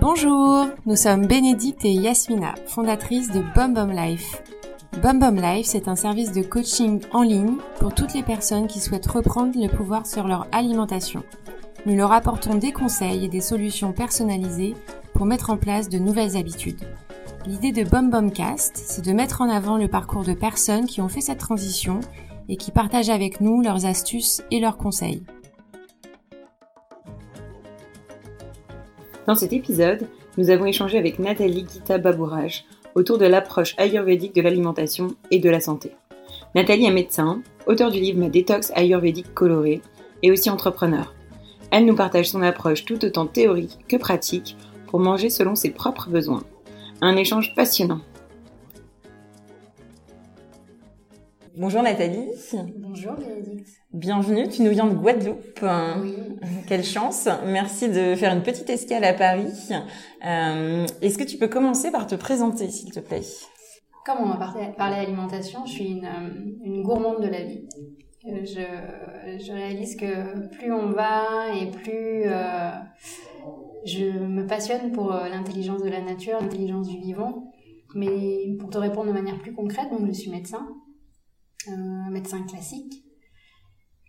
Bonjour, nous sommes Bénédicte et Yasmina, fondatrices de BomBom Life. BomBom Life, c'est un service de coaching en ligne pour toutes les personnes qui souhaitent reprendre le pouvoir sur leur alimentation. Nous leur apportons des conseils et des solutions personnalisées pour mettre en place de nouvelles habitudes. L'idée de BomBomCast, c'est de mettre en avant le parcours de personnes qui ont fait cette transition et qui partagent avec nous leurs astuces et leurs conseils. Dans cet épisode, nous avons échangé avec Nathalie Gita Babourage autour de l'approche ayurvédique de l'alimentation et de la santé. Nathalie est médecin, auteur du livre détox ayurvédique colorée et aussi entrepreneur. Elle nous partage son approche tout autant théorique que pratique pour manger selon ses propres besoins. Un échange passionnant. Bonjour Nathalie. Bonjour Bénédicte. Bienvenue, tu nous viens de Guadeloupe. Oui. Quelle chance. Merci de faire une petite escale à Paris. Euh, Est-ce que tu peux commencer par te présenter, s'il te plaît? Comme on va parler alimentation, je suis une, euh, une gourmande de la vie. Euh, je, je, réalise que plus on va et plus euh, je me passionne pour l'intelligence de la nature, l'intelligence du vivant. Mais pour te répondre de manière plus concrète, donc je suis médecin, médecin classique.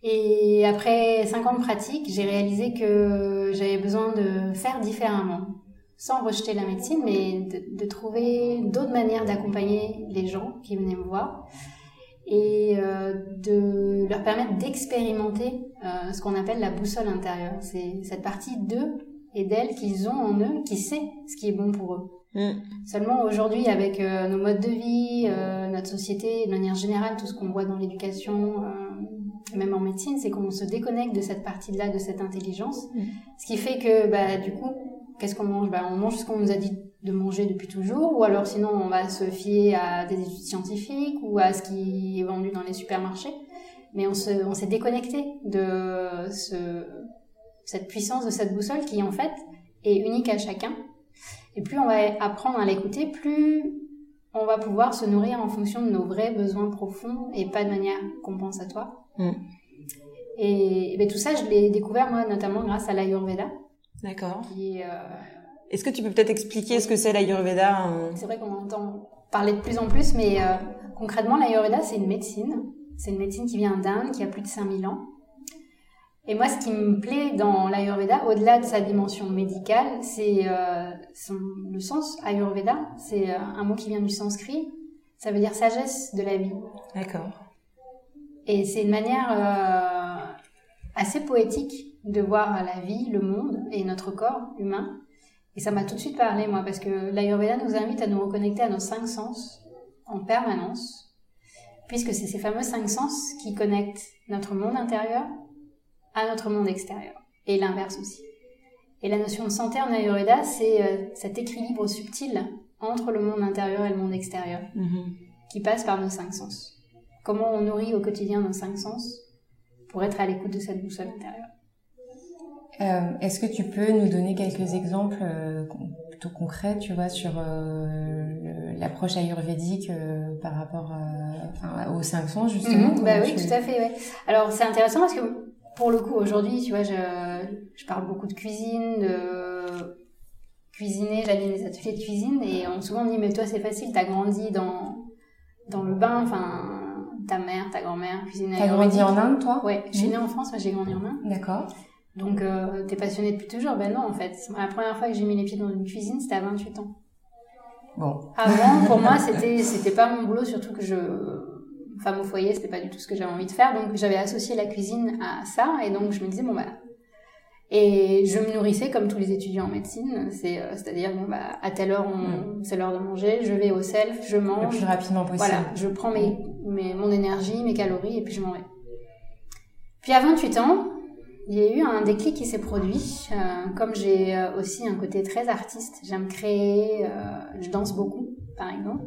Et après cinq ans de pratique, j'ai réalisé que j'avais besoin de faire différemment, sans rejeter la médecine, mais de, de trouver d'autres manières d'accompagner les gens qui venaient me voir et euh, de leur permettre d'expérimenter euh, ce qu'on appelle la boussole intérieure. C'est cette partie d'eux et d'elles qu'ils ont en eux qui sait ce qui est bon pour eux. Mm. Seulement aujourd'hui, avec euh, nos modes de vie, euh, notre société, de manière générale, tout ce qu'on voit dans l'éducation, euh, même en médecine, c'est qu'on se déconnecte de cette partie-là, de cette intelligence. Mm. Ce qui fait que, bah, du coup, qu'est-ce qu'on mange? Bah, On mange ce qu'on nous a dit de manger depuis toujours, ou alors sinon on va se fier à des études scientifiques ou à ce qui est vendu dans les supermarchés. Mais on s'est on déconnecté de ce, cette puissance de cette boussole qui en fait est unique à chacun. Et plus on va apprendre à l'écouter, plus on va pouvoir se nourrir en fonction de nos vrais besoins profonds et pas de manière compensatoire. Mm. Et, et ben, tout ça, je l'ai découvert moi notamment grâce à l'Ayurveda. D'accord. Est, euh, est-ce que tu peux peut-être expliquer ce que c'est l'Ayurveda C'est vrai qu'on entend parler de plus en plus, mais euh, concrètement, l'Ayurveda, c'est une médecine. C'est une médecine qui vient d'Inde, qui a plus de 5000 ans. Et moi, ce qui me plaît dans l'Ayurveda, au-delà de sa dimension médicale, c'est euh, le sens Ayurveda. C'est euh, un mot qui vient du sanskrit. Ça veut dire sagesse de la vie. D'accord. Et c'est une manière euh, assez poétique de voir la vie, le monde et notre corps humain et ça m'a tout de suite parlé, moi, parce que l'Ayurveda nous invite à nous reconnecter à nos cinq sens en permanence, puisque c'est ces fameux cinq sens qui connectent notre monde intérieur à notre monde extérieur, et l'inverse aussi. Et la notion de santé en Ayurveda, c'est euh, cet équilibre subtil entre le monde intérieur et le monde extérieur, mm-hmm. qui passe par nos cinq sens. Comment on nourrit au quotidien nos cinq sens pour être à l'écoute de cette boussole intérieure. Euh, Est-ce que tu peux nous donner quelques exemples euh, plutôt concrets, tu vois, sur euh, l'approche ayurvédique par rapport enfin, aux cinq sens, justement mhm. Bah oui, tout à fait. Ouais. Alors c'est intéressant parce que pour le coup, aujourd'hui, tu vois, je, je parle beaucoup de cuisine, de cuisiner, j'anime des ateliers de cuisine et on souvent me dit mais toi c'est facile, t'as grandi dans dans le bain, enfin ta mère, ta grand-mère cuisinait. T'as grandi en Inde, toi? Ouais, je suis née en France, mais j'ai grandi en Inde. D'accord. Donc, euh, t'es passionné depuis toujours? Ben non, en fait. La première fois que j'ai mis les pieds dans une cuisine, c'était à 28 ans. Bon. Avant, pour moi, c'était c'était pas mon boulot, surtout que je femme au foyer, c'était pas du tout ce que j'avais envie de faire. Donc, j'avais associé la cuisine à ça, et donc je me disais bon bah. Et je me nourrissais comme tous les étudiants en médecine, c'est euh, c'est-à-dire bon bah à telle heure on, mm. c'est l'heure de manger, je vais au self, je mange le plus rapidement possible. Voilà, je prends mes, mes mon énergie, mes calories et puis je m'en vais. Puis à 28 ans, il y a eu un déclic qui s'est produit. Euh, comme j'ai euh, aussi un côté très artiste, j'aime créer, euh, je danse beaucoup, par exemple.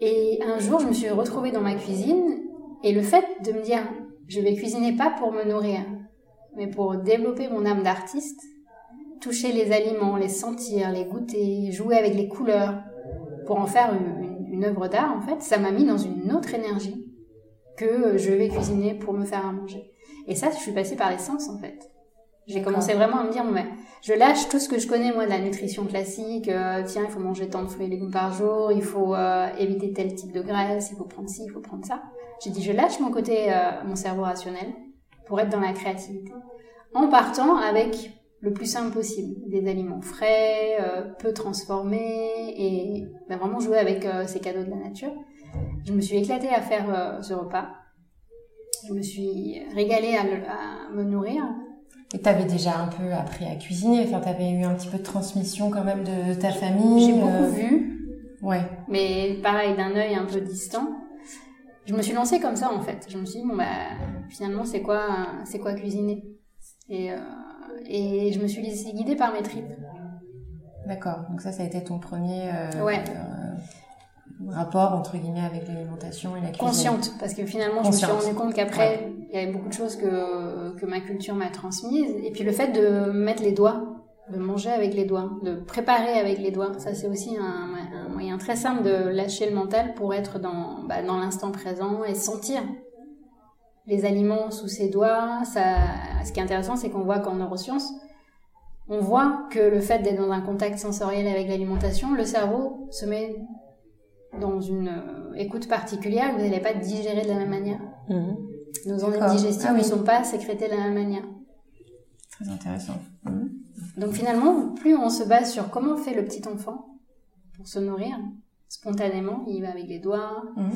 Et un jour, je me suis retrouvée dans ma cuisine et le fait de me dire, je vais cuisiner pas pour me nourrir, mais pour développer mon âme d'artiste, toucher les aliments, les sentir, les goûter, jouer avec les couleurs, pour en faire une, œuvre d'art, en fait, ça m'a mis dans une autre énergie que je vais cuisiner pour me faire à manger. Et ça, je suis passée par les sens en fait. J'ai commencé vraiment à me dire, mais je lâche tout ce que je connais moi de la nutrition classique. Euh, tiens, il faut manger tant de fruits et légumes par jour, il faut euh, éviter tel type de graisse, il faut prendre ci, il faut prendre ça. J'ai dit, je lâche mon côté, euh, mon cerveau rationnel pour être dans la créativité, en partant avec le plus simple possible, des aliments frais, peu transformés et ben, vraiment jouer avec ces cadeaux de la nature. Je me suis éclatée à faire ce repas. Je me suis régalée à, à me nourrir et tu avais déjà un peu appris à cuisiner, enfin tu avais eu un petit peu de transmission quand même de ta famille. J'ai beaucoup euh, vu. Ouais. Mais pareil, d'un œil un peu distant. Je me suis lancée comme ça en fait. Je me suis dit bon bah finalement c'est quoi c'est quoi cuisiner? Et euh, et je me suis laissée guider par mes tripes. D'accord. Donc ça ça a été ton premier euh, ouais rapport entre guillemets avec l'alimentation et la cuisine Consciente, parce que finalement je me suis rendu compte qu'après il y avait beaucoup de choses que, que ma culture m'a transmises. Et puis le fait de mettre les doigts, de manger avec les doigts, de préparer avec les doigts, ça c'est aussi un, un, moyen très simple de lâcher le mental pour être dans, bah, dans l'instant présent et sentir les aliments sous ses doigts. Ça, ce qui est intéressant, c'est qu'on voit qu'en neurosciences, on voit que le fait d'être dans un contact sensoriel avec l'alimentation, le cerveau se met dans une euh, écoute particulière, vous n'allez pas digérer de la même manière. Mhm. Nos enzymes digestives ah ne sont pas sécrétées de la même manière. Très intéressant. Mhm. Donc finalement, plus on se base sur comment fait le petit enfant pour se nourrir, spontanément, il va avec les doigts. Mhm.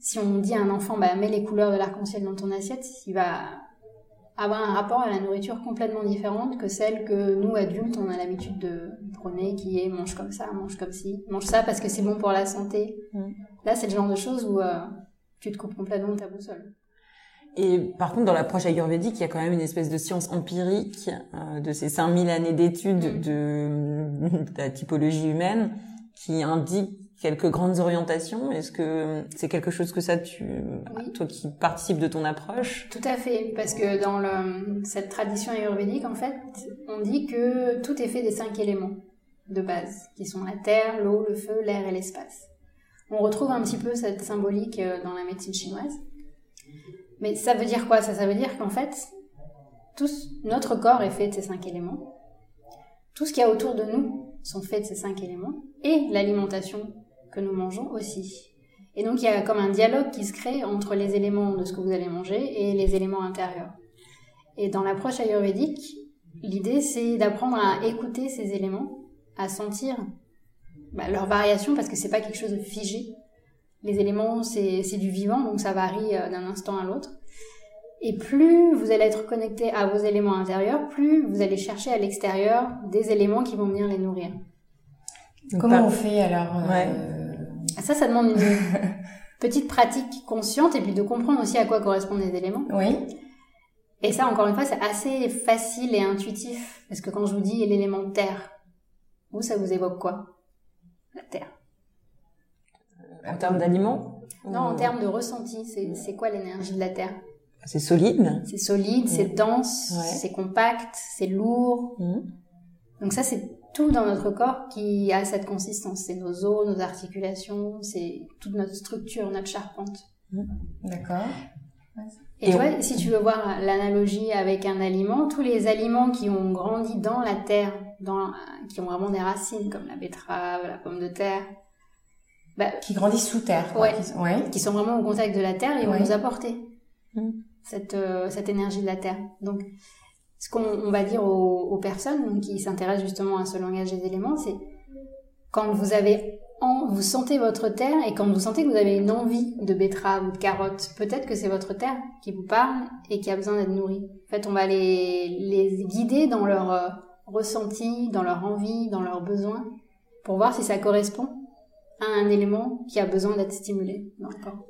Si on dit à un enfant, bah, mets les couleurs de l'arc-en-ciel dans ton assiette, il va avoir un rapport à la nourriture complètement différente que celle que nous, adultes, on a l'habitude de prôner, qui est mange comme ça, mange comme ci, mange ça parce que c'est bon pour la santé. Mm. Là, c'est le genre de choses où euh, tu te coupes complètement de ta boussole. Et par contre, dans l'approche ayurvédique, il y a quand même une espèce de science empirique euh, de ces 5000 années d'études mm. de, de la typologie humaine qui indique quelques grandes orientations? Est-ce que c'est quelque chose que ça, tu, toi qui participes de ton approche? Tout à fait, parce que dans le, cette tradition ayurvédique, en fait, on dit que tout est fait des cinq éléments de base, qui sont la terre, l'eau, le feu, l'air et l'espace. On retrouve un petit peu cette symbolique euh, dans la médecine chinoise. Mais ça veut dire quoi? Ça, ça veut dire qu'en fait, tout, notre corps est fait de ces cinq éléments. Tout ce qu'il y a autour de nous sont faits de ces cinq éléments. Et l'alimentation que nous mangeons aussi. Et donc il y a comme un dialogue qui se crée entre les éléments de ce que vous allez manger et les éléments intérieurs. Et dans l'approche ayurvédique, l'idée c'est d'apprendre à écouter ces éléments, à sentir bah, leur variation parce que c'est pas quelque chose de figé. Les éléments c'est du vivant donc ça varie euh, d'un instant à l'autre. Et plus vous allez être connecté à vos éléments intérieurs, plus vous allez chercher à l'extérieur des éléments qui vont venir les nourrir. Comment on fait alors euh, ça, ça demande une petite pratique consciente et puis de comprendre aussi à quoi correspondent les éléments. Oui. Et ça, encore une fois, c'est assez facile et intuitif. Parce que quand je vous dis l'élément terre, vous, ça vous évoque quoi? La terre. En termes d'aliments Non, en termes de ressenti. C'est quoi l'énergie de la terre? C'est solide. C'est solide, c'est dense, c'est compact, c'est lourd. Mmh. Donc ça, c'est tout dans notre corps qui a cette consistance. C'est nos os, nos articulations, c'est toute notre structure, notre charpente. Mmh. D'accord. Et, tu vois, si tu veux voir l'analogie avec un aliment, tous les aliments qui ont grandi dans la terre, dans, qui ont vraiment des racines, comme la betterave, la pomme de terre, bah, qui grandissent sous terre, Ouais, qui, sont vraiment au contact de la terre, ils vont nous apporter mmh. cette, euh, cette énergie de la terre. Donc, ce qu'on va dire aux, personnes qui s'intéressent justement à ce langage des éléments, c'est quand vous avez en, vous sentez votre terre et quand vous sentez que vous avez une envie de betterave ou de carotte, peut-être que c'est votre terre qui vous parle et qui a besoin d'être nourrie. En fait, on va les, les guider dans leur euh, ressenti, dans leur envie, dans leurs besoins, pour voir si ça correspond à un élément qui a besoin d'être stimulé dans le corps.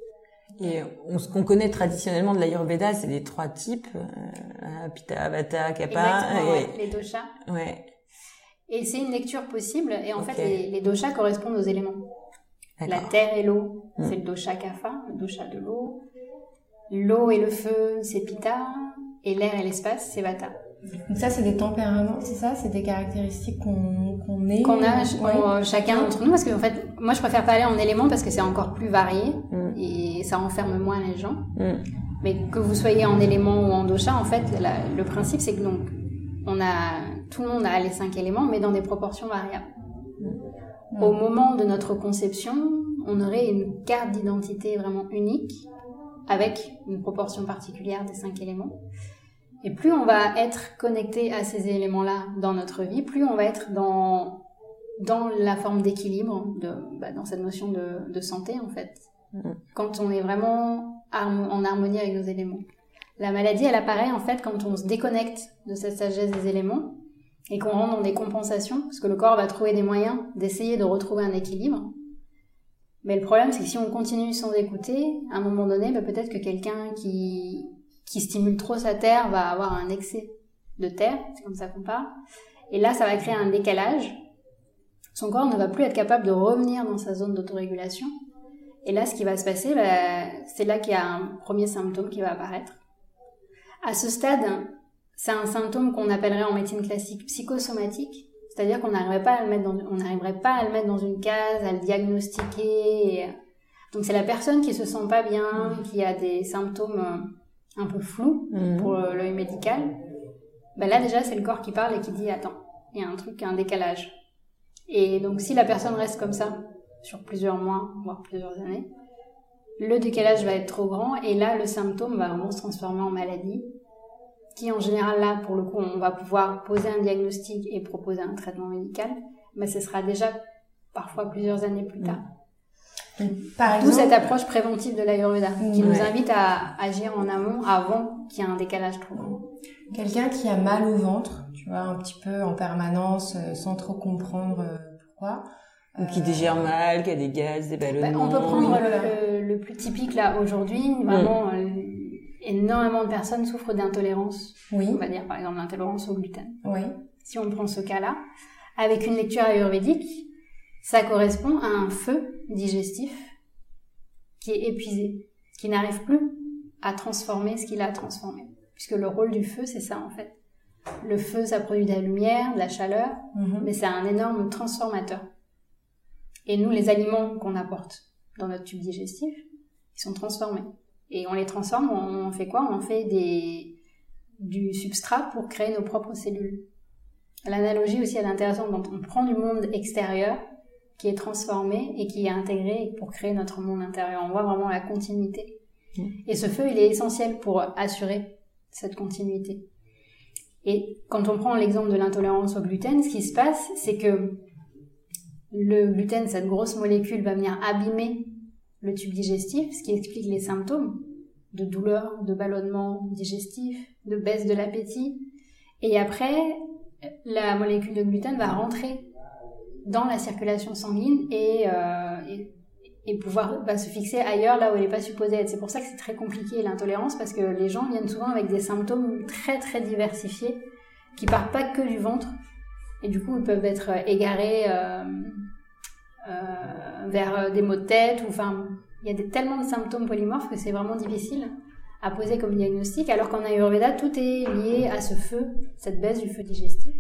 Et on, ce qu'on connaît traditionnellement de l'Ayurveda, c'est les trois types, euh, Pitta, Vata, Kapha. Et... les doshas. Ouais. Et c'est une lecture possible. Et en fait, les, les, doshas correspondent aux éléments. La terre et l'eau, hmm. c'est le dosha Kapha, le dosha de l'eau. L'eau et le feu, c'est Pitta. Et l'air et l'espace, c'est Vata. Donc ça, c'est des tempéraments, c'est ça? C'est des caractéristiques qu'on qu'on est Qu'on a Ouais. chacun d'entre nous, parce que en fait, moi je préfère parler en éléments parce que c'est encore plus varié Mm. et ça enferme moins les gens. Mm. Mais que vous soyez en élément ou en dosha, en fait, la- le principe c'est que donc on a tout le monde a les cinq éléments, mais dans des proportions variables. Mm. Au moment de notre conception, on aurait une carte d'identité vraiment unique avec une proportion particulière des cinq éléments. Et plus on va être connecté à ces éléments-là dans notre vie, plus on va être dans dans la forme d'équilibre, de, bah, dans cette notion de, de santé en fait. Mhm. Quand on est vraiment en harmonie avec nos éléments. La maladie, elle apparaît en fait quand on se déconnecte de cette sagesse des éléments et qu'on rentre dans des compensations, parce que le corps va trouver des moyens d'essayer de retrouver un équilibre. Mais le problème, c'est que si on continue sans écouter, à un moment donné, bah, peut-être que quelqu'un qui, qui stimule trop sa terre va avoir un excès de terre, c'est comme ça qu'on parle. Et là, ça va créer un décalage. Son corps ne va plus être capable de revenir dans sa zone d'autorégulation. Et là, ce qui va se passer, bah, c'est là qu'il y a un premier symptôme qui va apparaître. À ce stade, c'est un symptôme qu'on appellerait en médecine classique psychosomatique, c'est-à-dire qu'on n'arriverait pas à le mettre dans, pas à le mettre dans une case, à le diagnostiquer. Donc c'est la personne qui se sent pas bien, qui a des symptômes euh, un peu flous Mm. pour euh, l'œil médical. Ben là déjà c'est le corps qui parle et qui dit attends, il y a un truc, un décalage. Et donc si la personne reste comme ça sur plusieurs mois, voire plusieurs années, le décalage va être trop grand et là le symptôme va vraiment se transformer en maladie qui en général là pour le coup on va pouvoir poser un diagnostic et proposer un traitement médical mais ce sera déjà parfois plusieurs années plus tard. Par D'où exemple, cette approche préventive de l'Ayurveda qui nous invite à agir en amont avant qu'il y ait un décalage trop grand. quelqu'un qui a mal au ventre, tu vois, un petit peu en permanence, euh, sans trop comprendre euh, pourquoi. Ou qui Euh, digère mal, qui a des gaz, des Bah, ballonnements. on peut prendre le, le plus typique là aujourd'hui, vraiment euh, énormément de personnes souffrent d'intolérance, Oui, on va dire par exemple l'intolérance au gluten. oui. Si on prend ce cas-là, avec une lecture ayurvédique, ça correspond à un feu digestif qui est épuisé, qui n'arrive plus à transformer ce qu'il a transformé. Puisque le rôle du feu, c'est ça en fait. Le feu, ça produit de la lumière, de la chaleur, Mhm. mais c'est un énorme transformateur. Et nous, les aliments qu'on apporte dans notre tube digestif, ils sont transformés. Et on les transforme, on fait quoi? On fait des, du substrat pour créer nos propres cellules. L'analogie aussi elle est intéressante, donc on prend du monde extérieur qui est transformé et qui est intégré pour créer notre monde intérieur. On voit vraiment la continuité. Mm. Et ce feu, il est essentiel pour assurer cette continuité. Et quand on prend l'exemple de l'intolérance au gluten, ce qui se passe, c'est que le gluten, cette grosse molécule, va venir abîmer le tube digestif, ce qui explique les symptômes de douleur, de ballonnement digestif, de baisse de l'appétit. Et après, la molécule de gluten va rentrer dans la circulation sanguine et, euh, pouvoir va se fixer ailleurs là où elle n'est pas supposée être. C'est pour ça que c'est très compliqué l'intolérance parce que les gens viennent souvent avec des symptômes très très diversifiés qui partent pas que du ventre et du coup ils peuvent être égarés euh, euh, vers des maux de tête ou enfin il y a tellement de symptômes polymorphes que c'est vraiment difficile à poser comme diagnostic alors qu'en Ayurveda tout est lié à ce feu, cette baisse du feu digestif.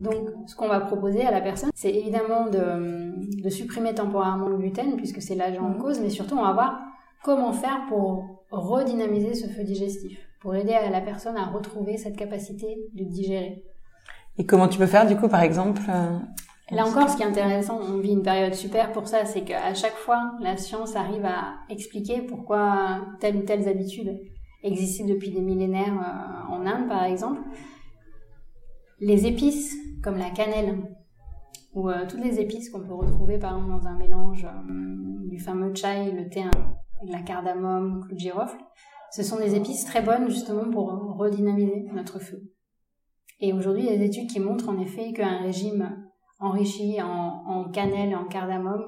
Donc, ce qu'on va proposer à la personne, c'est évidemment de, de supprimer temporairement le gluten, puisque c'est l'agent en cause, mais surtout, on va voir comment faire pour redynamiser ce feu digestif, pour aider à la personne à retrouver cette capacité de digérer. Et comment tu peux faire du coup, par exemple euh, Là encore, ce qui est intéressant, on vit une période super pour ça, c'est qu'à chaque fois, la science arrive à expliquer pourquoi telle ou telle habitude existe depuis des millénaires euh, en Inde, par exemple. Les épices, comme la cannelle, ou euh, toutes les épices qu'on peut retrouver par exemple dans un mélange euh, du fameux chai, le thé, hein, de la cardamome, clou de girofle, ce sont des épices très bonnes justement pour redynamiser notre feu. Et aujourd'hui, il y a des études qui montrent en effet qu'un régime enrichi en, en, cannelle et en cardamome,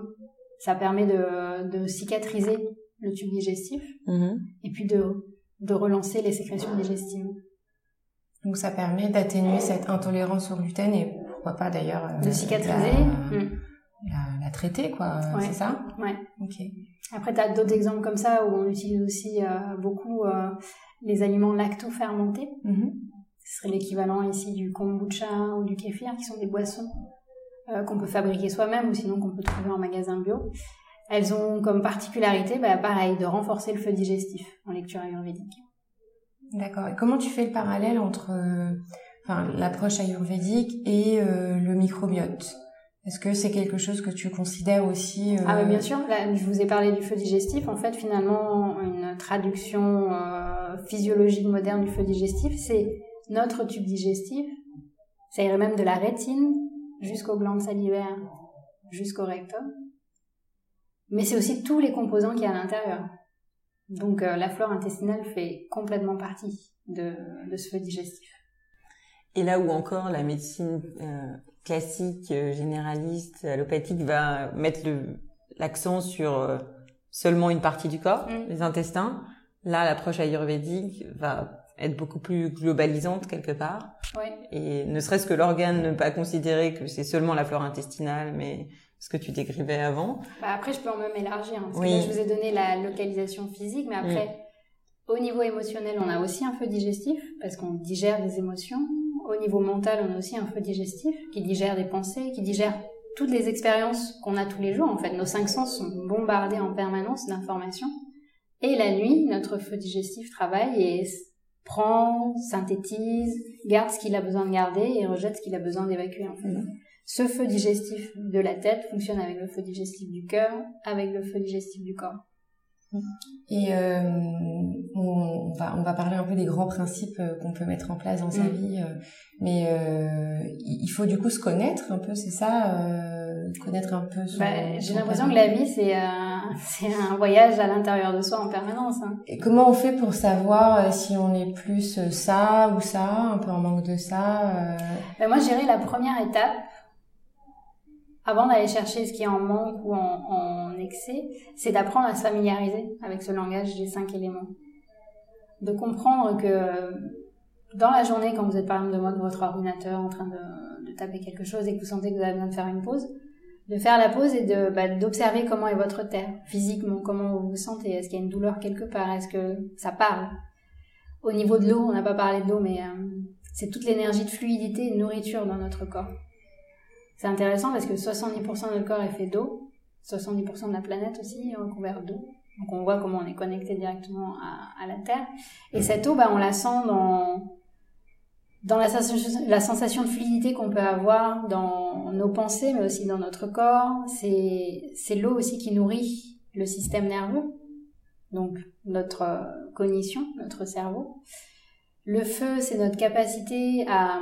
ça permet de, de cicatriser le tube digestif mm -hmm. et puis de, de relancer les sécrétions digestives. Donc ça permet d'atténuer cette intolérance au gluten et pourquoi pas d'ailleurs de cicatriser, la, mmh. la, la, traiter quoi, ouais. c'est ça Ouais. Ok. Après tu as d'autres exemples comme ça où on utilise aussi euh, beaucoup euh, les aliments lacto-fermentés. Mmh. ce serait l'équivalent ici du kombucha ou du kéfir, qui sont des boissons euh, qu'on peut fabriquer soi-même ou sinon qu'on peut trouver en magasin bio. Elles ont comme particularité, bah, pareil, de renforcer le feu digestif en lecture ayurvédique. D'accord. Et comment tu fais le parallèle entre euh, l'approche ayurvédique et euh, le microbiote? Est-ce que c'est quelque chose que tu considères aussi Ah oui, bien sûr. Je vous ai parlé du feu digestif. En fait, finalement, une traduction physiologique moderne du feu digestif, c'est notre tube digestif, ça irait même de la rétine jusqu'aux glandes salivaires, jusqu'au rectum. Mais c'est aussi tous les composants qu'il y a à l'intérieur. Donc euh, la flore intestinale fait complètement partie de, ce feu digestif. Et là où encore la médecine euh, classique, euh, généraliste, allopathique va mettre l'accent sur seulement une partie du corps, mm. les intestins, là l'approche ayurvédique va être beaucoup plus globalisante quelque part. Et ne serait-ce que l'organe, ne pas considérer que c'est seulement la flore intestinale, mais ce que tu décrivais avant. Bah après, je peux en même élargir. Hein, parce que là, je vous ai donné la localisation physique, mais après, mm. au niveau émotionnel, on a aussi un feu digestif, parce qu'on digère des émotions. Au niveau mental, on a aussi un feu digestif qui digère des pensées, qui digère toutes les expériences qu'on a tous les jours. En fait, nos cinq sens sont bombardés en permanence d'informations. Et la nuit, notre feu digestif travaille et prend, synthétise, garde ce qu'il a besoin de garder et rejette ce qu'il a besoin d'évacuer en fait. Mhm. Ce feu digestif de la tête fonctionne avec le feu digestif du cœur, avec le feu digestif du corps. Et euh, on, va, on va parler un peu des grands principes euh, qu'on peut mettre en place dans sa mm. vie, euh, mais il faut du coup se connaître un peu, c'est ça, connaître un peu. Bah, J'ai l'impression que la vie c'est un voyage à l'intérieur de soi en permanence. Hein. Et comment on fait pour savoir si on est plus ça ou ça, un peu en manque de ça bah, Moi, je la première étape avant d'aller chercher ce qui est en manque ou en, excès, c'est d'apprendre à se familiariser avec ce langage des cinq éléments. De comprendre que dans la journée, quand vous êtes par exemple devant votre ordinateur en train de, taper quelque chose et que vous sentez que vous avez besoin de faire une pause, de faire la pause et de bah, d'observer comment est votre terre physiquement, comment vous vous sentez, est-ce qu'il y a une douleur quelque part, est-ce que ça parle? Au niveau de l'eau, on n'a pas parlé de l'eau, mais euh, c'est toute l'énergie de fluidité et de nourriture dans notre corps. C'est intéressant parce que 70% de notre corps est fait d'eau, 70% de la planète aussi est recouverte d'eau. Donc on voit comment on est connecté directement à, la Terre. Et cette eau, bah, on la sent dans, dans la, la sensation de fluidité qu'on peut avoir dans nos pensées, mais aussi dans notre corps. C'est l'eau aussi qui nourrit le système nerveux, donc notre cognition, notre cerveau. Le feu, c'est notre capacité à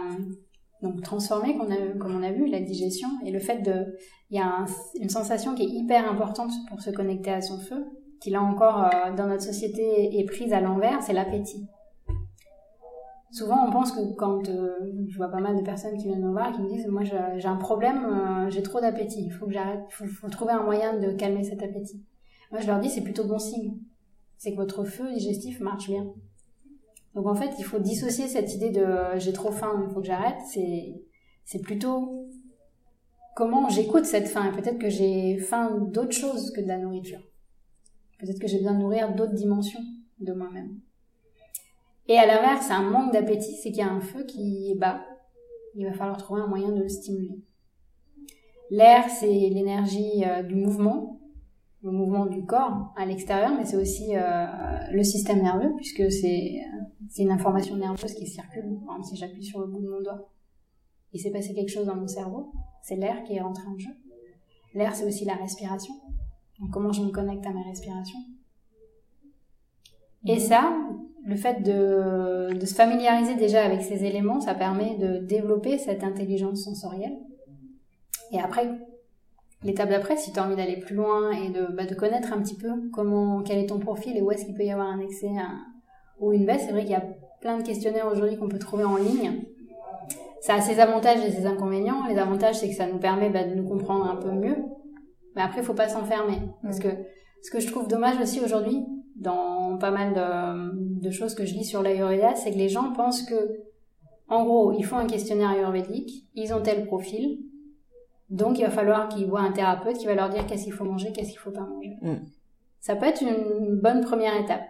donc transformer, comme on a vu, la digestion et le fait de, il y a une sensation qui est hyper importante pour se connecter à son feu, qui là encore euh, dans notre société est prise à l'envers, c'est l'appétit. Souvent, on pense que quand euh, je vois pas mal de personnes qui viennent me voir et qui me disent, moi j'ai un problème, euh, j'ai trop d'appétit, il faut que j'arrête, faut, faut, trouver un moyen de calmer cet appétit. Moi, je leur dis, c'est plutôt bon signe, c'est que votre feu digestif marche bien. Donc en fait, il faut dissocier cette idée de j'ai trop faim, il faut que j'arrête. C'est c'est plutôt comment j'écoute cette faim. Peut-être que j'ai faim d'autre chose que de la nourriture. Peut-être que j'ai besoin de nourrir d'autres dimensions de moi-même. Et à l'inverse, un manque d'appétit, c'est qu'il y a un feu qui est bas. Il va falloir trouver un moyen de le stimuler. L'air, c'est l'énergie euh, du mouvement le mouvement du corps à l'extérieur, mais c'est aussi euh, le système nerveux, puisque c'est une information nerveuse qui circule. Par exemple, si j'appuie sur le bout de mon doigt, il s'est passé quelque chose dans mon cerveau, c'est l'air qui est rentré en jeu. L'air, c'est aussi la respiration. Donc, comment je me connecte à ma respiration. Et ça, le fait de, de se familiariser déjà avec ces éléments, ça permet de développer cette intelligence sensorielle. Et après, l'étape d'après, si tu as envie d'aller plus loin et de, bah, de connaître un petit peu comment, quel est ton profil et où est-ce qu'il peut y avoir un excès ou une baisse, c'est vrai qu'il y a plein de questionnaires aujourd'hui qu'on peut trouver en ligne. Ça a ses avantages et ses inconvénients. Les avantages, c'est que ça nous permet bah, de nous comprendre un peu mieux. Mais après, il faut pas s'enfermer. Parce que ce que je trouve dommage aussi aujourd'hui, dans pas mal de, de choses que je lis sur l'Ayurveda, c'est que les gens pensent que, en gros, ils font un questionnaire ayurvédique, ils ont tel profil, donc, il va falloir qu'ils voient un thérapeute qui va leur dire qu'est-ce qu'il faut manger, qu'est-ce qu'il faut pas manger. Mm. Ça peut être une bonne première étape.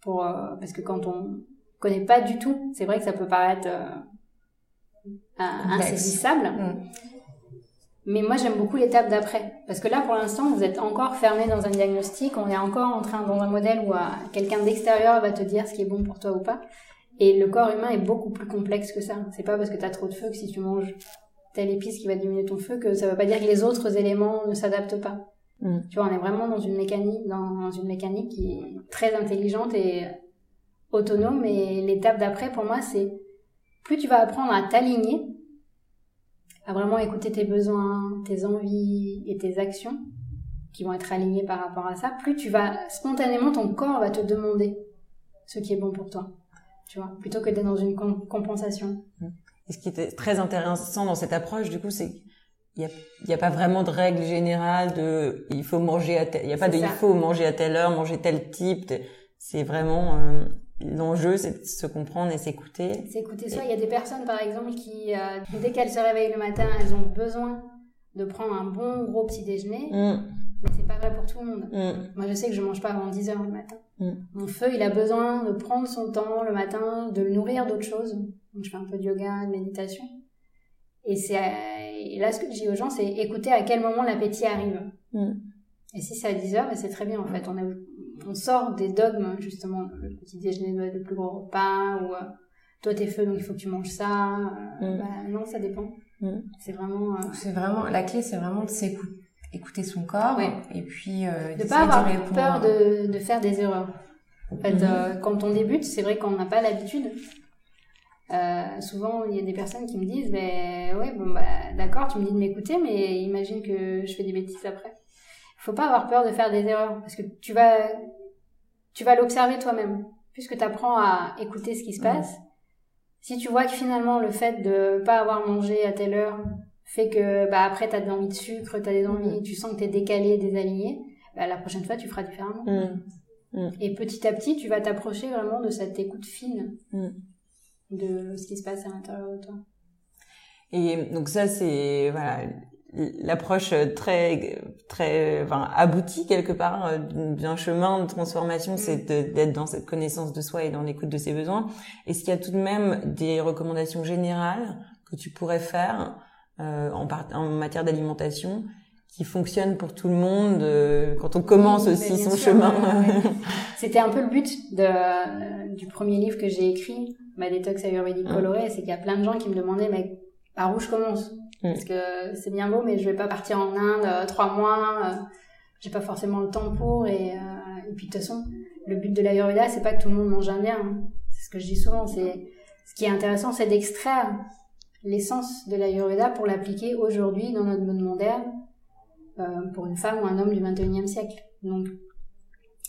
Pour, euh, parce que quand on, connais pas du tout, c'est vrai que ça peut paraître euh, insaisissable. Mm. Mais moi, j'aime beaucoup l'étape d'après. Parce que là, pour l'instant, vous êtes encore fermé dans un diagnostic. On est encore en train, dans un modèle où euh, quelqu'un d'extérieur va te dire ce qui est bon pour toi ou pas. Et le corps humain est beaucoup plus complexe que ça. C'est pas parce que tu as trop de feu que si tu manges telle épice qui va diminuer ton feu que ça veut pas dire que les autres éléments ne s'adaptent pas. Mm. Tu vois, on est vraiment dans une mécanique, dans une mécanique qui est très intelligente et autonome. Et l'étape d'après, pour moi, c'est plus tu vas apprendre à t'aligner, à vraiment écouter tes besoins, tes envies et tes actions qui vont être alignées par rapport à ça, plus tu vas spontanément ton corps va te demander ce qui est bon pour toi. Tu vois, plutôt que d'être dans une compensation. Et ce qui était très intéressant dans cette approche, du coup, c'est il n'y a, y a pas vraiment de règle générale de il faut manger à il y a pas de il faut manger à telle heure, manger tel type. C'est vraiment euh, l'enjeu, c'est de se comprendre et s'écouter. S'écouter soi. Il y a des personnes, par exemple, qui euh, dès qu'elles se réveillent le matin, elles ont besoin de prendre un bon gros petit déjeuner. Mm. Mais c'est pas vrai pour tout le monde. Mm. Moi, je sais que je mange pas avant 10 heures le matin. Mm. Mon feu, il a besoin de prendre son temps le matin, de le nourrir d'autres choses. Donc, je fais un peu de yoga, de méditation. Et c'est et là, ce que je dis aux gens, c'est écouter à quel moment l'appétit arrive. Mm. Et si c'est à 10 heures, ben c'est très bien en fait. On, on sort des dogmes, justement. Le petit déjeuner doit être le plus gros repas, ou euh, toi t'es feu donc il faut que tu manges ça. Euh, mm. bah, non, ça dépend. Mm. C'est vraiment. Euh, c'est vraiment la clé, c'est vraiment de s'écouter écouter son corps et puis euh, de pas avoir peur de, de, faire des erreurs. En fait, mm-hmm. quand on débute, c'est vrai qu'on n'a pas l'habitude. Euh, souvent, il y a des personnes qui me disent, ben ouais, bon bah d'accord, tu me dis de m'écouter, mais imagine que je fais des bêtises après. Il faut pas avoir peur de faire des erreurs parce que tu vas, tu vas l'observer toi-même, puisque tu apprends à écouter ce qui se passe. Si tu vois que finalement le fait de pas avoir mangé à telle heure fait que bah après t'as des envies de sucre, t'as des envies, tu sens que t'es décalé, désaligné, bah la prochaine fois tu feras différemment. Mm. Mm. Et petit à petit, tu vas t'approcher vraiment de cette écoute fine. De ce qui se passe à l'intérieur de toi. Et donc ça, c'est voilà l'approche très très enfin, aboutie quelque part euh, d'un chemin de transformation, mm. c'est d'être dans cette connaissance de soi et dans l'écoute de ses besoins. Est-ce qu'il y a tout de même des recommandations générales que tu pourrais faire euh, en, en matière d'alimentation qui fonctionnent pour tout le monde euh, quand on commence aussi son chemin. C'était un peu le but de, du premier livre que j'ai écrit ma détox ayurvédique colorée, c'est qu'il y a plein de gens qui me demandaient, mais par où je commence mm. Parce que c'est bien beau, mais je vais pas partir en Inde euh, trois mois, euh, j'ai pas forcément le temps pour, et, euh, et puis de toute façon, le but de l'ayurveda, c'est pas que tout le monde mange indien. Hein. C'est ce que je dis souvent. C'est ce qui est intéressant, c'est d'extraire l'essence de l'ayurveda pour l'appliquer aujourd'hui dans notre monde moderne pour une femme ou un homme du 21e siècle. Donc,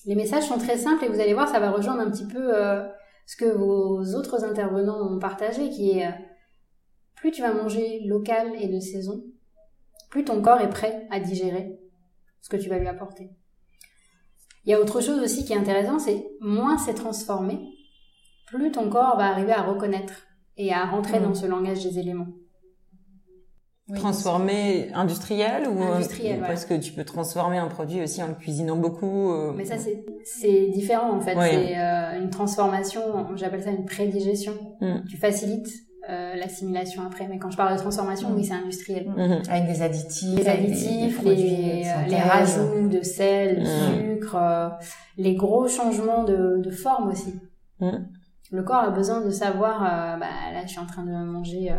les messages sont très simples et vous allez voir, ça va rejoindre un petit peu ce que vos autres intervenants ont partagé, qui est euh, plus tu vas manger local et de saison, plus ton corps est prêt à digérer ce que tu vas lui apporter. Il y a autre chose aussi qui est intéressant, c'est moins c'est transformé, plus ton corps va arriver à reconnaître et à rentrer mmh. dans ce langage des éléments transformer industriel ou industriel, parce que tu peux transformer un produit aussi en le cuisinant beaucoup. Euh, Mais ça c'est c'est différent en fait. C'est euh, une transformation. J'appelle ça une prédigestion. Mm. Tu facilites euh, l'assimilation après. Mais quand je parle de transformation, oui, c'est industriel. Mm-hmm. Avec des additifs. Les additifs, les, les, rajouts de sel, de mm. sucre, les gros changements de, de forme aussi. Mm. Le corps a besoin de savoir. bah là, je suis en train de manger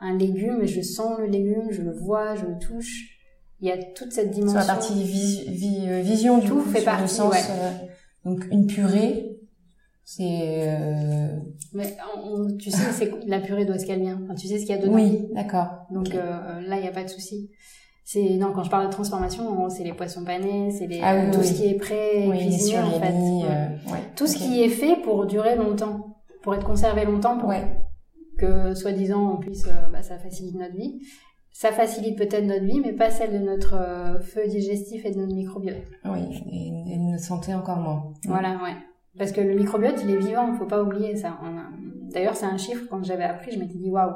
un légume, je sens le légume, je le vois, je le touche. Il y a toute cette dimension. Sur la partie euh, vision du Tout fait partie, sens, euh, donc une purée, c'est. Euh... Mais tu sais, c'est la purée qu'elle vient. tu sais ce qu'il y a dedans. Oui, d'accord. Donc euh, là, il n'y a pas de souci. C'est non, quand je parle de transformation, c'est les poissons panés, c'est les ah tout ce qui est prêt, oui, cuisiné en fait. Ouais. Tout ce qui est fait pour durer longtemps, pour être conservé longtemps, pour que soi-disant on puisse, euh, bah, ça facilite notre vie. Ça facilite peut-être notre vie, mais pas celle de notre euh, feu digestif et de notre microbiote. Oui, et, de notre santé encore moins. Voilà, ouais. Parce que le microbiote, il est vivant, faut pas oublier ça. D'ailleurs, c'est un chiffre, quand j'avais appris, je m'étais dit, waouh.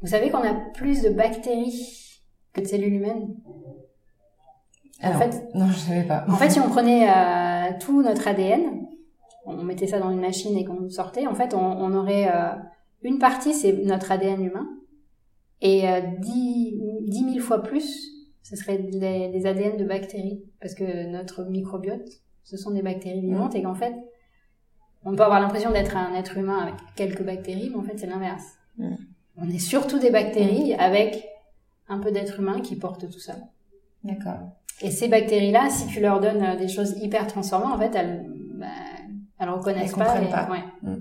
Vous savez qu'on a plus de bactéries que de cellules humaines? En fait, non, je savais pas. En fait, si on prenait euh, tout notre ADN, on mettait ça dans une machine et qu'on sortait, en fait, on, aurait une partie, c'est notre ADN humain, et 10, 10 000 fois plus, ce serait des, ADN de bactéries, parce que notre microbiote, ce sont des bactéries vivantes, et qu'en fait, on peut avoir l'impression d'être un être humain avec quelques bactéries, mais en fait, c'est l'inverse. On est surtout des bactéries avec un peu d'être humain qui portent tout ça. D'accord. Et ces bactéries-là, si tu leur donnes euh, des choses hyper transformées, en fait, elles, bah, elles reconnaissent pas. pas. Mm.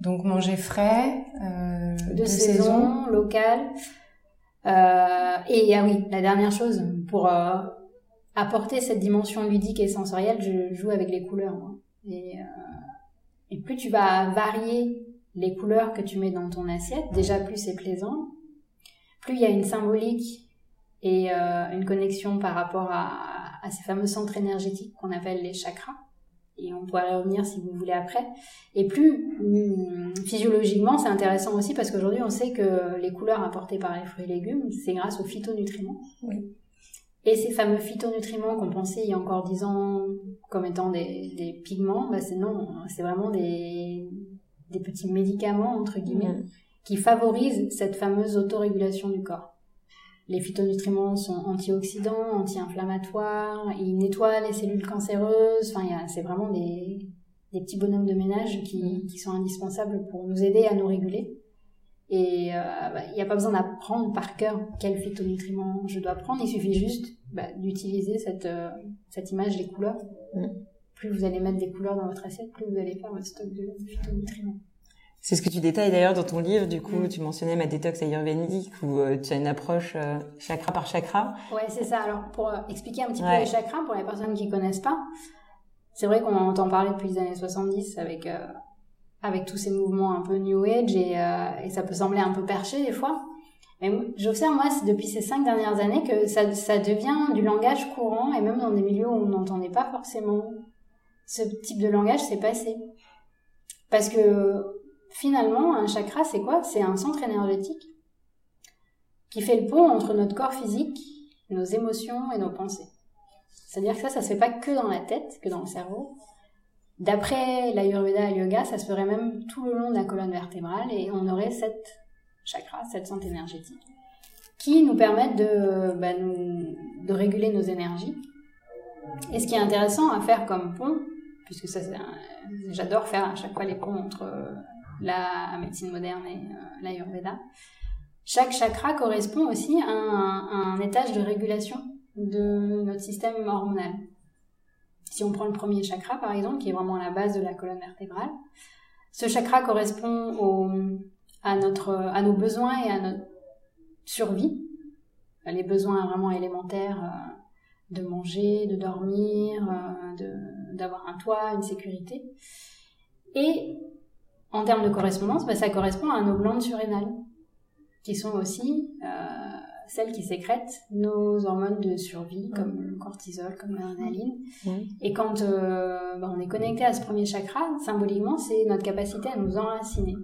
Donc manger frais, euh, de, saison, local. Euh, et ah oui, la dernière chose, pour euh, apporter cette dimension ludique et sensorielle, je joue avec les couleurs. Et, euh, et plus tu vas varier les couleurs que tu mets dans ton assiette, déjà plus c'est plaisant, plus il y a une symbolique et euh, une connexion par rapport à, à, ces fameux centres énergétiques qu'on appelle les chakras. Et on pourrait revenir si vous voulez après. Et plus hum, physiologiquement, c'est intéressant aussi parce qu'aujourd'hui, on sait que les couleurs apportées par les fruits et légumes, c'est grâce aux phytonutriments. Oui. Et ces fameux phytonutriments qu'on pensait il y a encore dix ans comme étant des, des pigments, bah c'est non, c'est vraiment des, des petits médicaments entre guillemets mmh. qui favorisent cette fameuse autorégulation du corps. Les phytonutriments sont antioxydants, anti-inflammatoires, ils nettoient les cellules cancéreuses. Enfin, c'est vraiment des, des, petits bonhommes de ménage qui, qui, sont indispensables pour nous aider à nous réguler. Et euh, bah, il n'y a pas besoin d'apprendre par cœur quel phytonutriment je dois prendre. Il suffit juste bah, d'utiliser cette, euh, cette image des couleurs. Mmh. Plus vous allez mettre des couleurs dans votre assiette, plus vous allez faire votre stock de phytonutriments. C'est ce que tu détailles d'ailleurs dans ton livre. Du coup, mm. tu mentionnais ma détox ayurvédique où euh, tu as une approche euh, chakra par chakra. Ouais, c'est ça. Alors, pour euh, expliquer un petit peu les chakras pour les personnes qui connaissent pas, c'est vrai qu'on entend parler depuis les années 70 avec avec tous ces mouvements un peu New Age et, et ça peut sembler un peu perché des fois. Mais j'observe moi depuis ces cinq dernières années que ça, ça devient du langage courant et même dans des milieux où on n'entendait pas forcément ce type de langage, c'est passé. Parce que finalement, un chakra, c'est quoi? C'est un centre énergétique qui fait le pont entre notre corps physique, nos émotions et nos pensées. C'est-à-dire que ça, ça se fait pas que dans la tête, que dans le cerveau. D'après l'Ayurveda et le yoga, ça se ferait même tout le long de la colonne vertébrale et on aurait sept chakras, sept centres énergétiques qui nous permettent de, bah, réguler nos énergies. Et ce qui est intéressant à faire comme pont, puisque j'adore faire à chaque fois les ponts entre la médecine moderne et euh, l'Ayurveda. Chaque chakra correspond aussi à un, étage de régulation de notre système hormonal. Si on prend le premier chakra, par exemple, qui est vraiment la base de la colonne vertébrale, ce chakra correspond à, nos besoins et à notre survie, les besoins vraiment élémentaires euh, de manger, de dormir, euh, d'avoir un toit, une sécurité. Et en termes de correspondance, bah, ça correspond à nos glandes surrénales, qui sont aussi euh, celles qui sécrètent nos hormones de survie, comme le cortisol, comme l'adrénaline. Et quand euh, bah, on est connecté à ce premier chakra, symboliquement, c'est notre capacité à nous enraciner.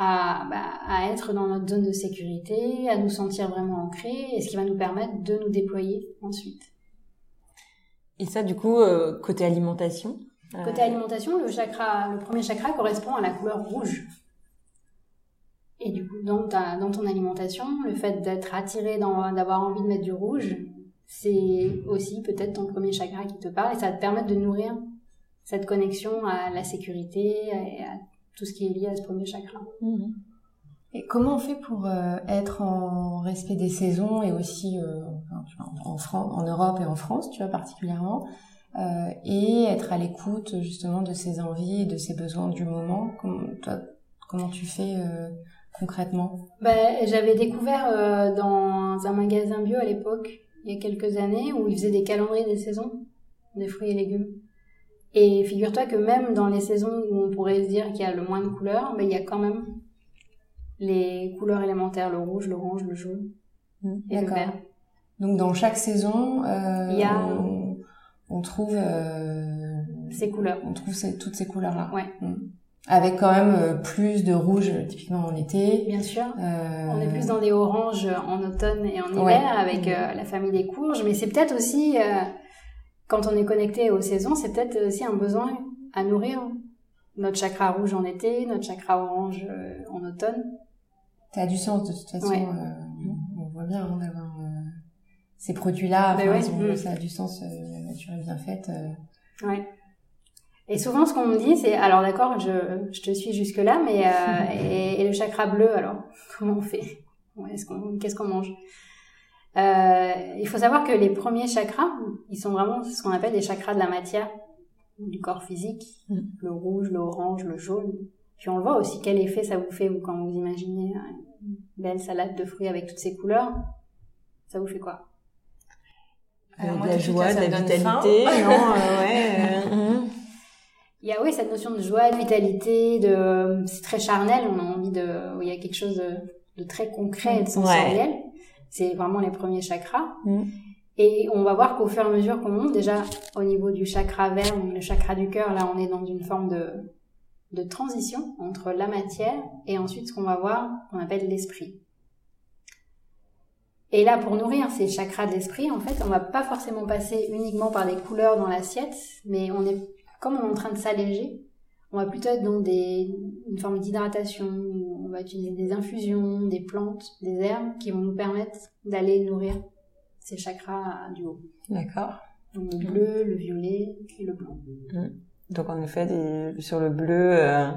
À, bah, à être dans notre zone de sécurité, à nous sentir vraiment ancrés, et ce qui va nous permettre de nous déployer ensuite. Et ça, du coup, euh, côté alimentation, Côté alimentation, le chakra, le premier chakra correspond à la couleur rouge. Et du coup, dans, ta, dans ton alimentation, le fait d'être attiré, d'avoir envie de mettre du rouge, c'est aussi peut-être ton premier chakra qui te parle et ça va te permettre de nourrir cette connexion à la sécurité et à tout ce qui est lié à ce premier chakra. Mhm. Et comment on fait pour euh, être en respect des saisons et aussi euh, en, France, en Europe et en France, tu vois particulièrement euh, et être à l'écoute justement de ses envies et de ses besoins du moment. Comment, toi, comment tu fais euh, concrètement? Ben, J'avais découvert euh, dans un magasin bio à l'époque, il y a quelques années, où ils faisaient des calendriers des saisons, des fruits et légumes. Et figure-toi que même dans les saisons où on pourrait se dire qu'il y a le moins de couleurs, ben, il y a quand même les couleurs élémentaires, le rouge, l'orange, le jaune mmh, et le vert. Donc dans chaque saison, il y a on trouve euh, ces couleurs. On trouve toutes ces couleurs là. Ouais. Mm. Avec quand même euh, plus de rouge typiquement en été. Bien sûr. Euh... On est plus dans des oranges en automne et en hiver avec mm. la famille des courges, mais c'est peut-être aussi quand on est connecté aux saisons, c'est peut-être aussi un besoin à nourrir notre chakra rouge en été, notre chakra orange en automne. Ça a du sens de toute façon. Euh, on voit bien hein, d'avoir ces produits-là. Ben mm. Ça a du sens, la nature est bien faite. Ouais. Et souvent, ce qu'on me dit, c'est alors d'accord, je, je te suis jusque là, mais et, le chakra bleu, alors comment on fait? Qu'est-ce qu'on mange? Euh, il faut savoir que les premiers chakras, ils sont vraiment ce qu'on appelle les chakras de la matière, du corps physique, mm. le rouge, l'orange, le jaune. Puis on le voit aussi quel effet ça vous fait quand vous imaginez une belle salade de fruits avec toutes ces couleurs. Ça vous fait quoi? Alors, De la joie, de la vitalité, non euh, ouais, euh. Il y a oui cette notion de joie, de vitalité, de c'est très charnel. On a envie de, il y a quelque chose de, très concret et de sensoriel. C'est vraiment les premiers chakras. Mm. Et on va voir qu'au fur et à mesure qu'on monte, déjà au niveau du chakra vert, le chakra du cœur, là on est dans une forme de, de transition entre la matière et ensuite ce qu'on va voir, qu'on appelle l'esprit. Et là, pour nourrir ces chakras de l'esprit, en fait, on va pas forcément passer uniquement par des couleurs dans l'assiette, mais on est, comme on est en train de s'alléger, on va plutôt être dans des, une forme d'hydratation, on va utiliser des infusions, des plantes, des herbes qui vont nous permettre d'aller nourrir ces chakras du haut. D'accord. Donc le bleu, le violet et le blanc. Mmh. Donc en effet, sur le bleu, euh,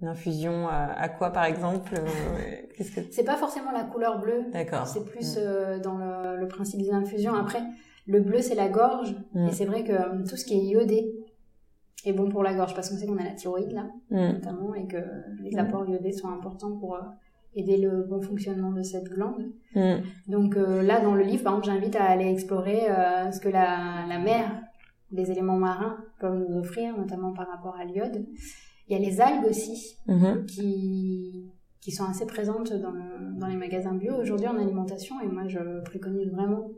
une infusion à, quoi par exemple euh, que... C'est pas forcément la couleur bleue. D'accord. C'est plus mmh. euh, dans le, le, principe des infusions. Après, le bleu c'est la gorge mmh. et c'est vrai que tout ce qui est iodé, est bon pour la gorge parce qu'on sait qu'on a la thyroïde là, mm. notamment, et que les apports iodés sont importants pour euh, aider le bon fonctionnement de cette glande. Mm. Donc euh, là, dans le livre, par exemple, j'invite à aller explorer euh, ce que la, la mer, les éléments marins peuvent nous offrir, notamment par rapport à l'iode. Il y a les algues aussi, mm-hmm. qui, qui sont assez présentes dans, dans les magasins bio aujourd'hui en alimentation, et moi je préconise vraiment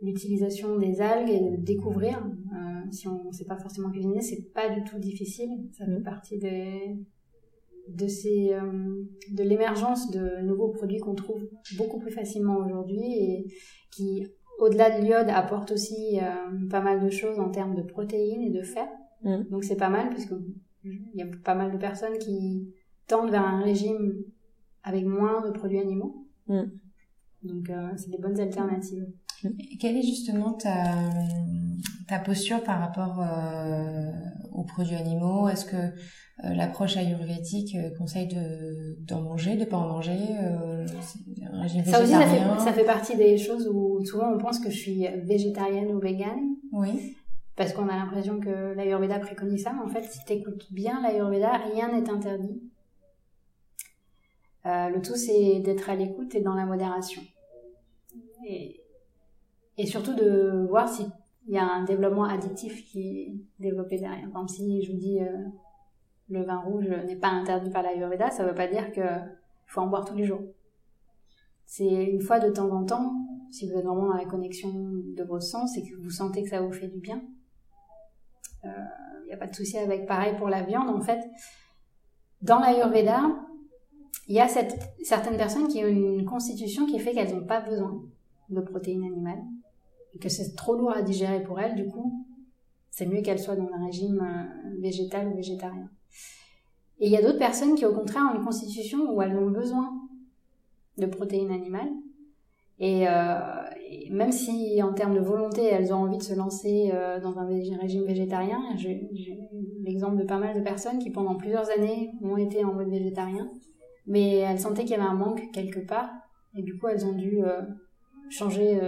l'utilisation des algues et de découvrir. Euh, si on ne sait pas forcément cuisiner, c'est pas du tout difficile. Ça fait mm. partie des, de ces, euh, de l'émergence de nouveaux produits qu'on trouve beaucoup plus facilement aujourd'hui et qui, au-delà de l'iode, apportent aussi euh, pas mal de choses en termes de protéines et de fer. Mm. Donc c'est pas mal puisque il y a pas mal de personnes qui tendent vers un régime avec moins de produits animaux. Mm. Donc c'est des bonnes alternatives. Quelle est justement ta, ta posture par rapport euh, aux produits animaux? Est-ce que euh, l'approche ayurvédique euh, conseille de d'en manger, de pas en manger Ça aussi, ça fait, ça fait partie des choses où souvent on pense que je suis végétarienne ou végane. Oui. Parce qu'on a l'impression que l'ayurveda préconise ça, mais en fait, si tu écoutes bien l'ayurveda, rien n'est interdit. le tout, c'est d'être à l'écoute et dans la modération. Et et surtout de voir s'il y a un développement additif qui est développé derrière. Par exemple, si je vous dis euh, le vin rouge n'est pas interdit par l'Ayurveda, ça ne veut pas dire qu'il faut en boire tous les jours. C'est une fois de temps en temps, si vous êtes vraiment dans la connexion de vos sens et que vous sentez que ça vous fait du bien. Il euh, n'y a pas de souci avec pareil pour la viande. En fait, dans l'Ayurveda, il y a certaines personnes qui ont une constitution qui fait qu'elles n'ont pas besoin de protéines animales et que c'est trop lourd à digérer pour elle, du coup, c'est mieux qu'elle soit dans un régime euh, végétal ou végétarien. Et il y a d'autres personnes qui, au contraire, ont une constitution où elles ont besoin de protéines animales. Et, euh, même si, en termes de volonté, elles ont envie de se lancer euh, dans un régime végétarien, j'ai l'exemple de pas mal de personnes qui, pendant plusieurs années, ont été en mode végétarien, mais elles sentaient qu'il y avait un manque quelque part, et du coup, elles ont dû changer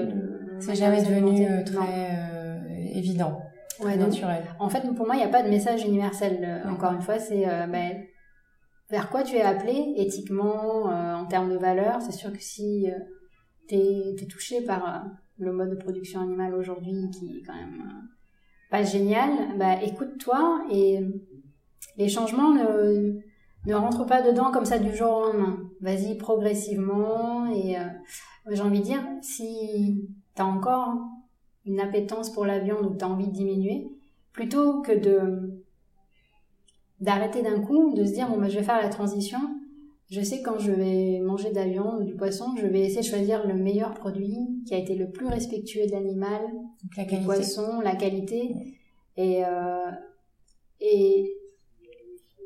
c'est jamais devenu euh, très euh, évident, ouais, naturel. en fait, pour moi, il n'y a pas de message universel. Euh, encore une fois, c'est ben, vers quoi tu es appelé éthiquement, en termes de valeurs? C'est sûr que si tu es, touché par le mode de production animale aujourd'hui qui est quand même pas génial, bah, écoute-toi et les changements ne, rentrent pas dedans comme ça du jour au lendemain. Vas-y progressivement et j'ai envie de dire, si tu as encore une appétence pour la viande ou tu as envie de diminuer, plutôt que de d'arrêter d'un coup, de se dire bon bah, je vais faire la transition, je sais quand je vais manger de la viande ou du poisson, je vais essayer de choisir le meilleur produit qui a été le plus respectueux de l'animal, du poisson, la qualité. Et, euh, et,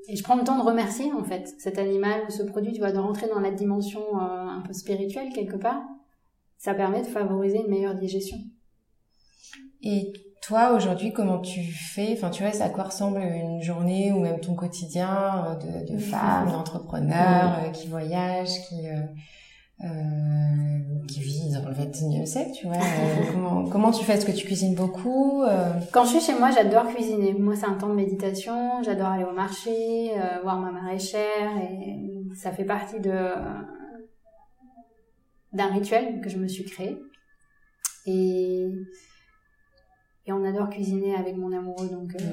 et je prends le temps de remercier en fait cet animal ou ce produit, tu vois, de rentrer dans la dimension euh, un peu spirituelle quelque part. Ça permet de favoriser une meilleure digestion. Et toi, aujourd'hui, comment tu fais? Enfin, tu vois, à quoi ressemble une journée ou même ton quotidien euh, de, de femme, d'entrepreneur euh, qui voyage, qui euh, euh, qui vit dans le 21e siècle, tu vois comment, comment tu fais? Est-ce que tu cuisines beaucoup Quand je suis chez moi, j'adore cuisiner. Moi, c'est un temps de méditation. J'adore aller au marché, voir ma maraîchère, et ça fait partie de d'un rituel que je me suis créé. Et et on adore cuisiner avec mon amoureux, donc euh,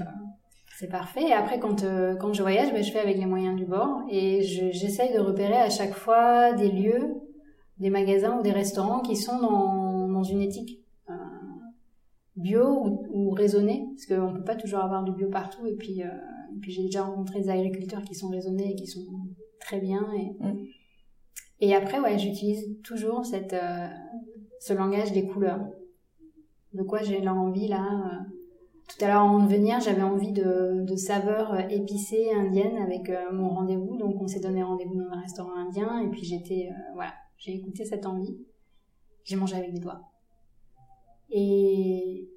c'est parfait. Et après, quand, euh, quand je voyage, ben, je fais avec les moyens du bord et j'essaye de repérer à chaque fois des lieux, des magasins ou des restaurants qui sont dans, dans une éthique euh, bio ou, ou raisonnée, parce qu'on peut pas toujours avoir du bio partout. Et puis, et puis j'ai déjà rencontré des agriculteurs qui sont raisonnés et qui sont très bien. Et, mm. et après, ouais, j'utilise toujours cette, ce langage des couleurs de quoi j'ai l'envie là. Euh. Tout à l'heure avant de venir, j'avais envie de, de saveurs euh, épicées indiennes avec euh, mon rendez-vous. Donc on s'est donné rendez-vous dans un restaurant indien et puis j'étais voilà, j'ai écouté cette envie. J'ai mangé avec des doigts. Et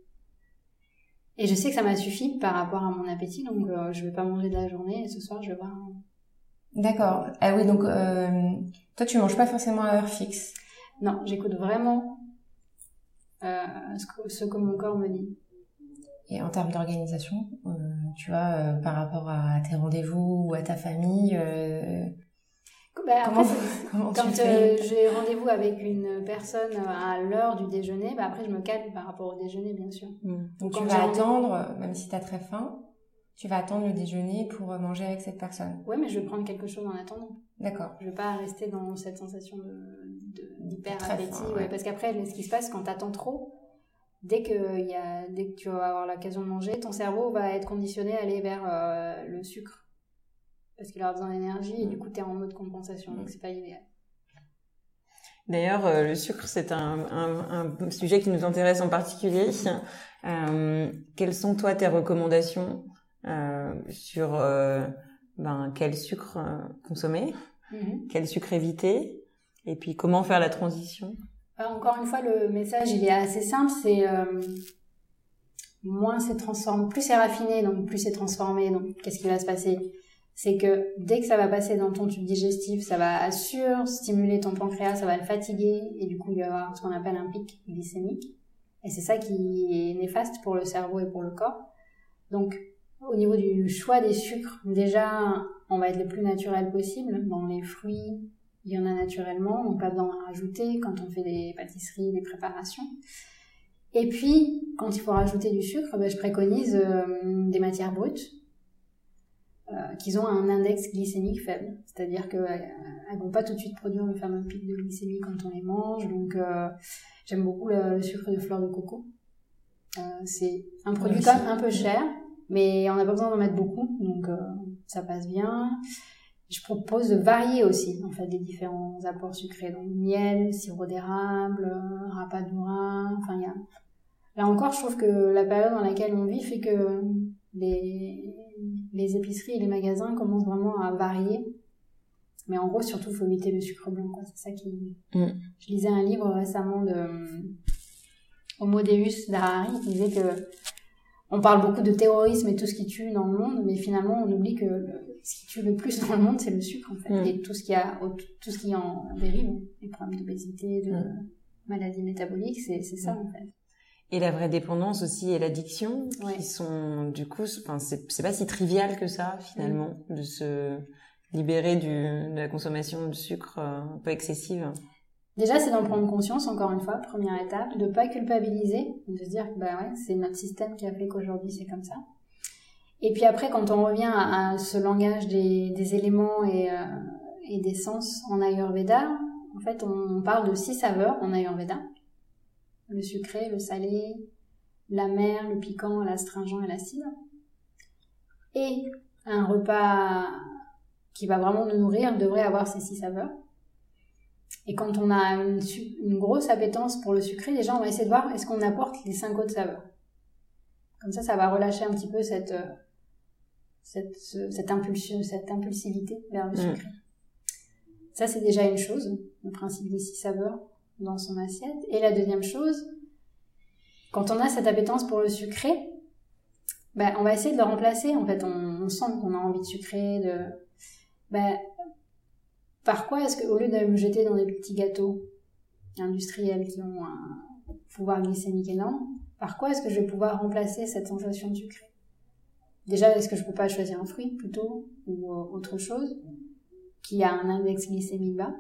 et je sais que ça m'a suffi par rapport à mon appétit, donc je vais pas manger de la journée et ce soir je vais voir. D'accord. Ah oui, donc toi tu manges pas forcément à heure fixe? Non, j'écoute vraiment euh, ce, que, ce, que, mon corps me dit. Et en termes d'organisation, euh, tu vois, euh, par rapport à tes rendez-vous ou à ta famille, bah, comment, comment quand j'ai rendez-vous avec une personne à l'heure du déjeuner, bah après je me calme par rapport au déjeuner, bien sûr. Hmm. Donc, tu vas attendre, même si tu as très faim, tu vas attendre le déjeuner pour manger avec cette personne. Oui, mais je vais prendre quelque chose en attendant. D'accord. Je vais pas rester dans cette sensation de, d'hyper appétit. Ouais. Parce qu'après, ce qui se passe quand tu attends trop, dès que, y a, dès que tu vas avoir l'occasion de manger, ton cerveau va être conditionné à aller vers euh, le sucre. Parce qu'il aura besoin d'énergie et du coup, tu es en mode compensation. Donc, c'est pas idéal. D'ailleurs, euh, le sucre, c'est un, un, un, sujet qui nous intéresse en particulier. Euh, quelles sont, toi, tes recommandations sur ben, quel sucre consommer, mhm. quel sucre éviter, et puis comment faire la transition? Encore une fois, le message il est assez simple, c'est moins c'est transformé, plus c'est raffiné, donc plus c'est transformé. Donc qu'est-ce qui va se passer? C'est que dès que ça va passer dans ton tube digestif, ça va stimuler ton pancréas, ça va le fatiguer, et du coup il va y avoir ce qu'on appelle un pic glycémique. Et c'est ça qui est néfaste pour le cerveau et pour le corps. Donc au niveau du choix des sucres, déjà, on va être le plus naturel possible. Dans les fruits, il y en a naturellement, donc pas besoin d'en rajouter quand on fait des pâtisseries, des préparations. Et puis, quand il faut rajouter du sucre, ben, je préconise euh, des matières brutes euh, qui ont un index glycémique faible. C'est-à-dire qu'elles euh, ne vont pas tout de suite produire le fameux pic de glycémie quand on les mange. Donc, j'aime beaucoup le, sucre de fleur de coco. c'est un produit quand même un peu cher, mais on n'a pas besoin d'en mettre beaucoup, donc ça passe bien. Je propose de varier aussi, en fait, les différents apports sucrés. Donc, miel, sirop d'érable, rapadura, enfin, il y a... Là encore, je trouve que la période dans laquelle on vit fait que les, les épiceries et les magasins commencent vraiment à varier. Mais en gros, surtout, il faut éviter le sucre blanc, quoi. C'est ça qui... Mm. Je lisais un livre récemment de Homo Deus d'Harari qui disait que on parle beaucoup de terrorisme et tout ce qui tue dans le monde, mais finalement, on oublie que ce qui tue le plus dans le monde, c'est le sucre, en fait. Mm. Et tout ce qui a, tout ce qui en dérive, les problèmes d'obésité, de mm. maladies métaboliques, c'est, ça, mm. en fait. Et la vraie dépendance aussi et l'addiction, qui sont, du coup, enfin, c'est, pas si trivial que ça, finalement, de se libérer du, de la consommation de sucre euh, un peu excessive. Déjà, c'est d'en prendre conscience, encore une fois, première étape, de pas culpabiliser, de se dire que bah ouais, c'est notre système qui a fait qu'aujourd'hui c'est comme ça. Et puis après, quand on revient à, ce langage des, éléments et, euh, et, des sens en Ayurveda, en fait, on, parle de six saveurs en Ayurveda. Le sucré, le salé, l'amer, le piquant, l'astringent et l'acide. Et un repas qui va vraiment nous nourrir devrait avoir ces six saveurs. Et quand on a une, une, grosse appétence pour le sucré, déjà on va essayer de voir est-ce qu'on apporte les cinq autres saveurs? Comme ça, ça va relâcher un petit peu cette, euh, cette, cette, impulsion, cette impulsivité vers le mm. sucré. Ça, c'est déjà une chose, le principe des six saveurs dans son assiette. Et la deuxième chose, quand on a cette appétence pour le sucré, ben, on va essayer de le remplacer. En fait, on, sent qu'on a envie de sucrer, de, ben, par quoi est-ce qu'au lieu de me jeter dans des petits gâteaux industriels qui ont un pouvoir glycémique énorme, par quoi est-ce que je vais pouvoir remplacer cette sensation de sucré? Déjà, est-ce que je peux pas choisir un fruit plutôt ou euh, autre chose qui a un index glycémique bas?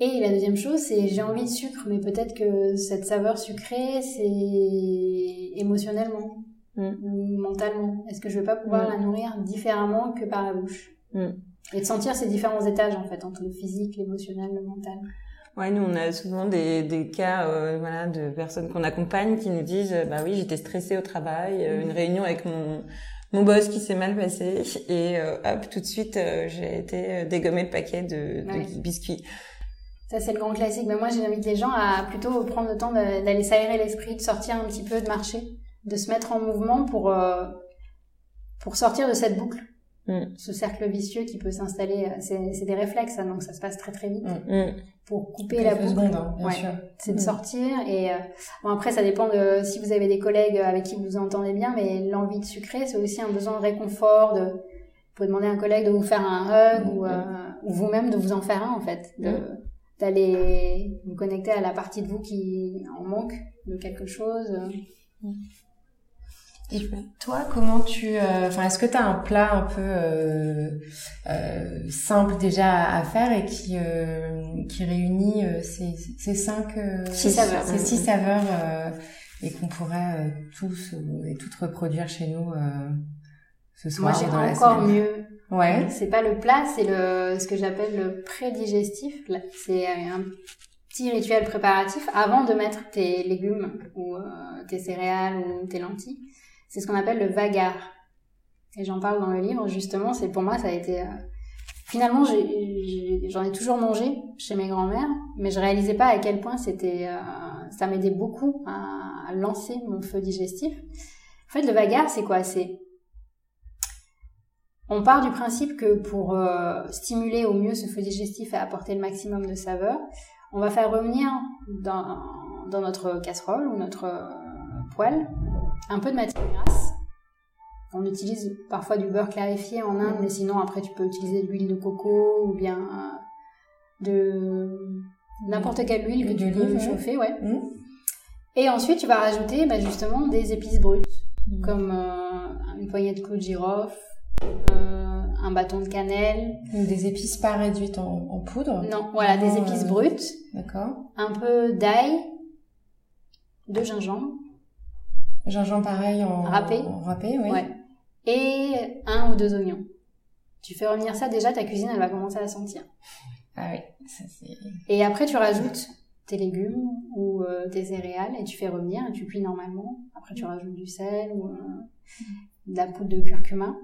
Et la deuxième chose, c'est j'ai envie de sucre, mais peut-être que cette saveur sucrée, c'est émotionnellement mm. ou mentalement. Est-ce que je vais pas pouvoir mm. la nourrir différemment que par la bouche? Mm. Et de sentir ces différents étages en fait entre le physique, l'émotionnel, le mental. Ouais, nous on a souvent des, des cas euh, voilà de personnes qu'on accompagne qui nous disent euh, bah oui j'étais stressée au travail, euh, une réunion avec mon mon boss qui s'est mal passé et hop tout de suite j'ai été dégommer le paquet de, de biscuits. Ça c'est le grand classique. Mais moi j'invite les gens à plutôt prendre le temps d'aller s'aérer l'esprit, de sortir un petit peu, de marcher, de se mettre en mouvement pour pour sortir de cette boucle. Mm. Ce cercle vicieux qui peut s'installer, c'est des réflexes, hein, donc ça se passe très très vite. Mm pour couper la boucle. Hein, bien sûr. C'est de mm. sortir et euh, bon après ça dépend de si vous avez des collègues avec qui vous vous entendez bien, mais l'envie de sucrer c'est aussi un besoin de réconfort. De, vous pouvez demander à un collègue de vous faire un hug ou, euh, ou vous-même de vous en faire un en fait, de mm. d'aller vous connecter à la partie de vous qui en manque de quelque chose. Et toi, comment tu, euh, enfin, est-ce que tu as un plat un peu euh, euh, simple déjà à faire et qui qui réunit ces, ces cinq six saveurs, ces six saveurs et qu'on pourrait tous et toutes reproduire chez nous ce soir Moi, j'ai encore mieux. Ouais. C'est pas le plat, c'est le ce que j'appelle le prédigestif. C'est un petit rituel préparatif avant de mettre tes légumes ou tes céréales ou tes lentilles c'est ce qu'on appelle le vagar. Et j'en parle dans le livre, justement, c'est pour moi, ça a été... Euh, finalement, j'en ai, toujours mangé chez mes grands-mères, mais je réalisais pas à quel point c'était... Euh, ça m'aidait beaucoup à, lancer mon feu digestif. En fait, le vagar, c'est quoi? C'est... On part du principe que pour euh, stimuler au mieux ce feu digestif et apporter le maximum de saveur, on va faire revenir dans, dans notre casserole ou notre poêle un peu de matière grasse. On utilise parfois du beurre clarifié en Inde, mais sinon après tu peux utiliser de l'huile de coco ou bien euh, de n'importe quelle huile que tu peux chauffer, ouais. Mmh. Et ensuite tu vas rajouter bah, justement des épices brutes, mmh. comme euh, une poignée de clous de girofle, euh, un bâton de cannelle. des épices pas réduites en, poudre? Non, voilà, des épices brutes. D'accord. Un peu d'ail, de gingembre Gingembre pareil en râpé. En râpé, oui. Ouais. Et un ou deux oignons. Tu fais revenir ça, déjà ta cuisine elle va commencer à sentir. Ah oui, ça c'est. Et après tu rajoutes tes légumes ou euh, tes céréales et tu fais revenir et tu cuis normalement. Après tu rajoutes du sel ou euh, de la poudre de curcuma.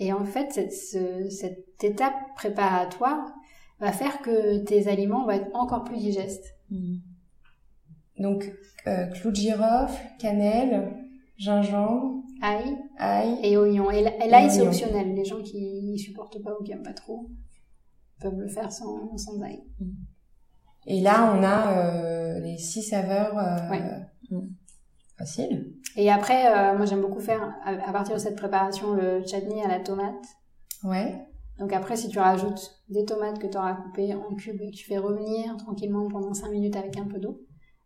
Et en fait cette, cette étape préparatoire va faire que tes aliments vont être encore plus digestes. Mmh. Donc, euh, clou de girofle, cannelle, gingembre, ail, ail et oignon. Et l'ail, c'est optionnel. Les gens qui supportent pas ou qui aiment pas trop peuvent le faire sans, sans ail. Mm. Et là, on a euh, les six saveurs euh, ouais. Mm. faciles. Et après, euh, moi, j'aime beaucoup faire, à, partir de cette préparation, le chutney à la tomate. Ouais. Donc après, si tu rajoutes des tomates que tu auras coupées en cubes et que tu fais revenir tranquillement pendant 5 minutes avec un peu d'eau,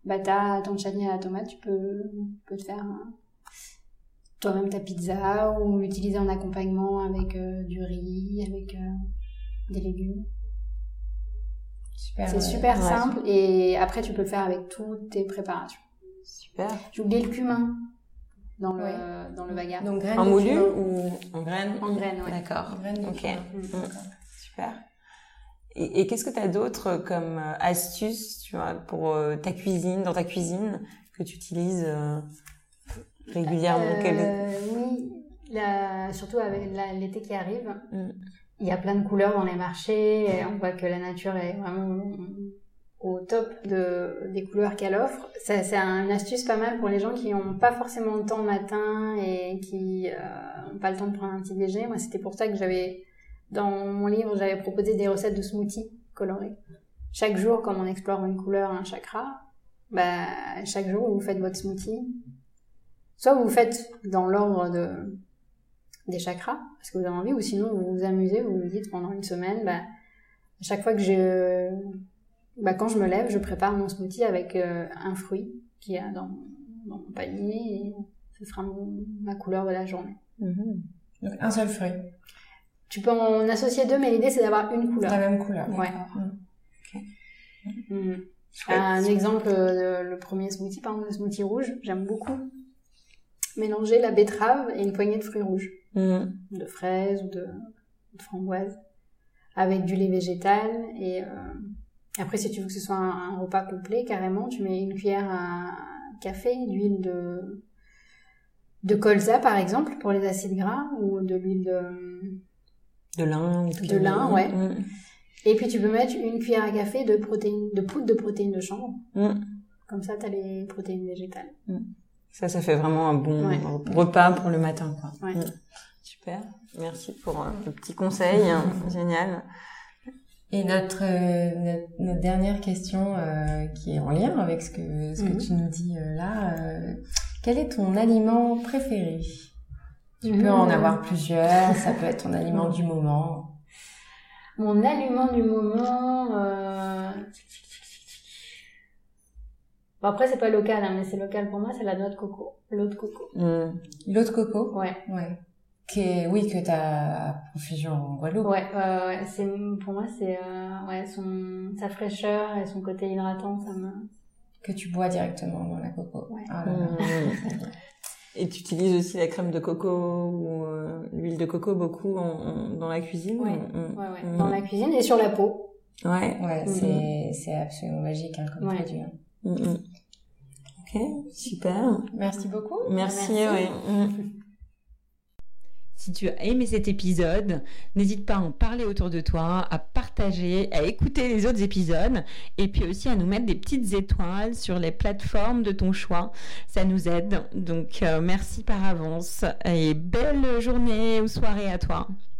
bah t'as ton chutney à la tomate, tu peux, peux te faire toi-même ta pizza ou l'utiliser en accompagnement avec euh, du riz, avec euh, des légumes. C'est super simple et après tu peux le faire avec toutes tes préparations. Super. J'ai oublié le cumin dans le dans le bagarre. Donc en moulu ou en graines En graines, ouais. D'accord. Ok. Mm. Super. Et, et qu'est-ce que tu as d'autre comme euh, astuces, tu vois, pour euh, ta cuisine, dans ta cuisine, que tu utilises euh, régulièrement? Euh, Oui, la surtout avec l'été qui arrive, Mm. il y a plein de couleurs dans les marchés. Et on voit que la nature est vraiment au top de, des couleurs qu'elle offre. C'est une astuce pas mal pour les gens qui n'ont pas forcément le temps le matin et qui n'ont pas le temps de prendre un petit déjeuner. Moi, c'était pour ça que j'avais, dans mon livre, j'avais proposé des recettes de smoothies colorés. Chaque jour, comme on explore une couleur, un chakra, bah, chaque jour, vous faites votre smoothie. Soit vous faites dans l'ordre de, des chakras, parce que vous avez envie, ou sinon vous vous amusez, vous vous dites pendant une semaine, bah, à chaque fois que je, bah, quand je me lève, je prépare mon smoothie avec euh, un fruit qu'il y a dans, mon panier et ce sera ma couleur de la journée. Donc un seul fruit, Tu peux en associer deux, mais l'idée c'est d'avoir une couleur. la même couleur. Ouais. Mm. Chouette. Un exemple, euh, le premier smoothie, par exemple, le smoothie rouge, j'aime beaucoup mélanger la betterave et une poignée de fruits rouges. Mhm. de fraises ou de, de framboises avec du lait végétal et euh, après si tu veux que ce soit un, un repas complet carrément tu mets une cuillère à café d'huile de de colza par exemple pour les acides gras ou de l'huile de De lin. ou De lin, ouais. Mhm. et puis tu peux mettre une cuillère à café de protéines de poudre de protéines de chanvre Mhm. comme ça tu as les protéines végétales Ça, ça fait vraiment un bon Ouais. repas pour le matin, quoi. Ouais. Super. Merci pour euh, le petit conseil. hein. Génial. Et notre, euh, notre, notre dernière question euh, qui est en lien avec ce que, ce que Mhm. tu nous dis euh, là, euh, quel est ton aliment préféré? Tu peux en Mmh. avoir plusieurs, ça peut être ton aliment du moment. mon aliment du moment euh... bon après c'est pas local hein, mais c'est local pour moi c'est la noix de coco l'eau de coco Mhm. L'eau de coco ouais Ouais. Qui est- oui, que t'as à profusion en Guadeloupe. Ouais, ouais, ouais. C'est, pour moi, c'est euh, ouais, son, sa fraîcheur et son côté hydratant, ça me. Que tu bois directement dans la coco. Ouais. Ah là là. Mhm. Et tu utilises aussi la crème de coco ou euh, l'huile de coco beaucoup en- en- dans la cuisine. Ouais, ouais. Mhm. Dans la cuisine et sur la peau. Ouais. Ouais, Mhm. c'est, c'est absolument magique hein, comme Ouais. produit. hein. Mhm. Ok, super. Merci beaucoup. Merci. Merci. ouais. Si tu as aimé cet épisode, n'hésite pas à en parler autour de toi, à partager, à écouter les autres épisodes et puis aussi à nous mettre des petites étoiles sur les plateformes de ton choix. Ça nous aide. Donc euh, merci par avance et belle journée ou soirée à toi.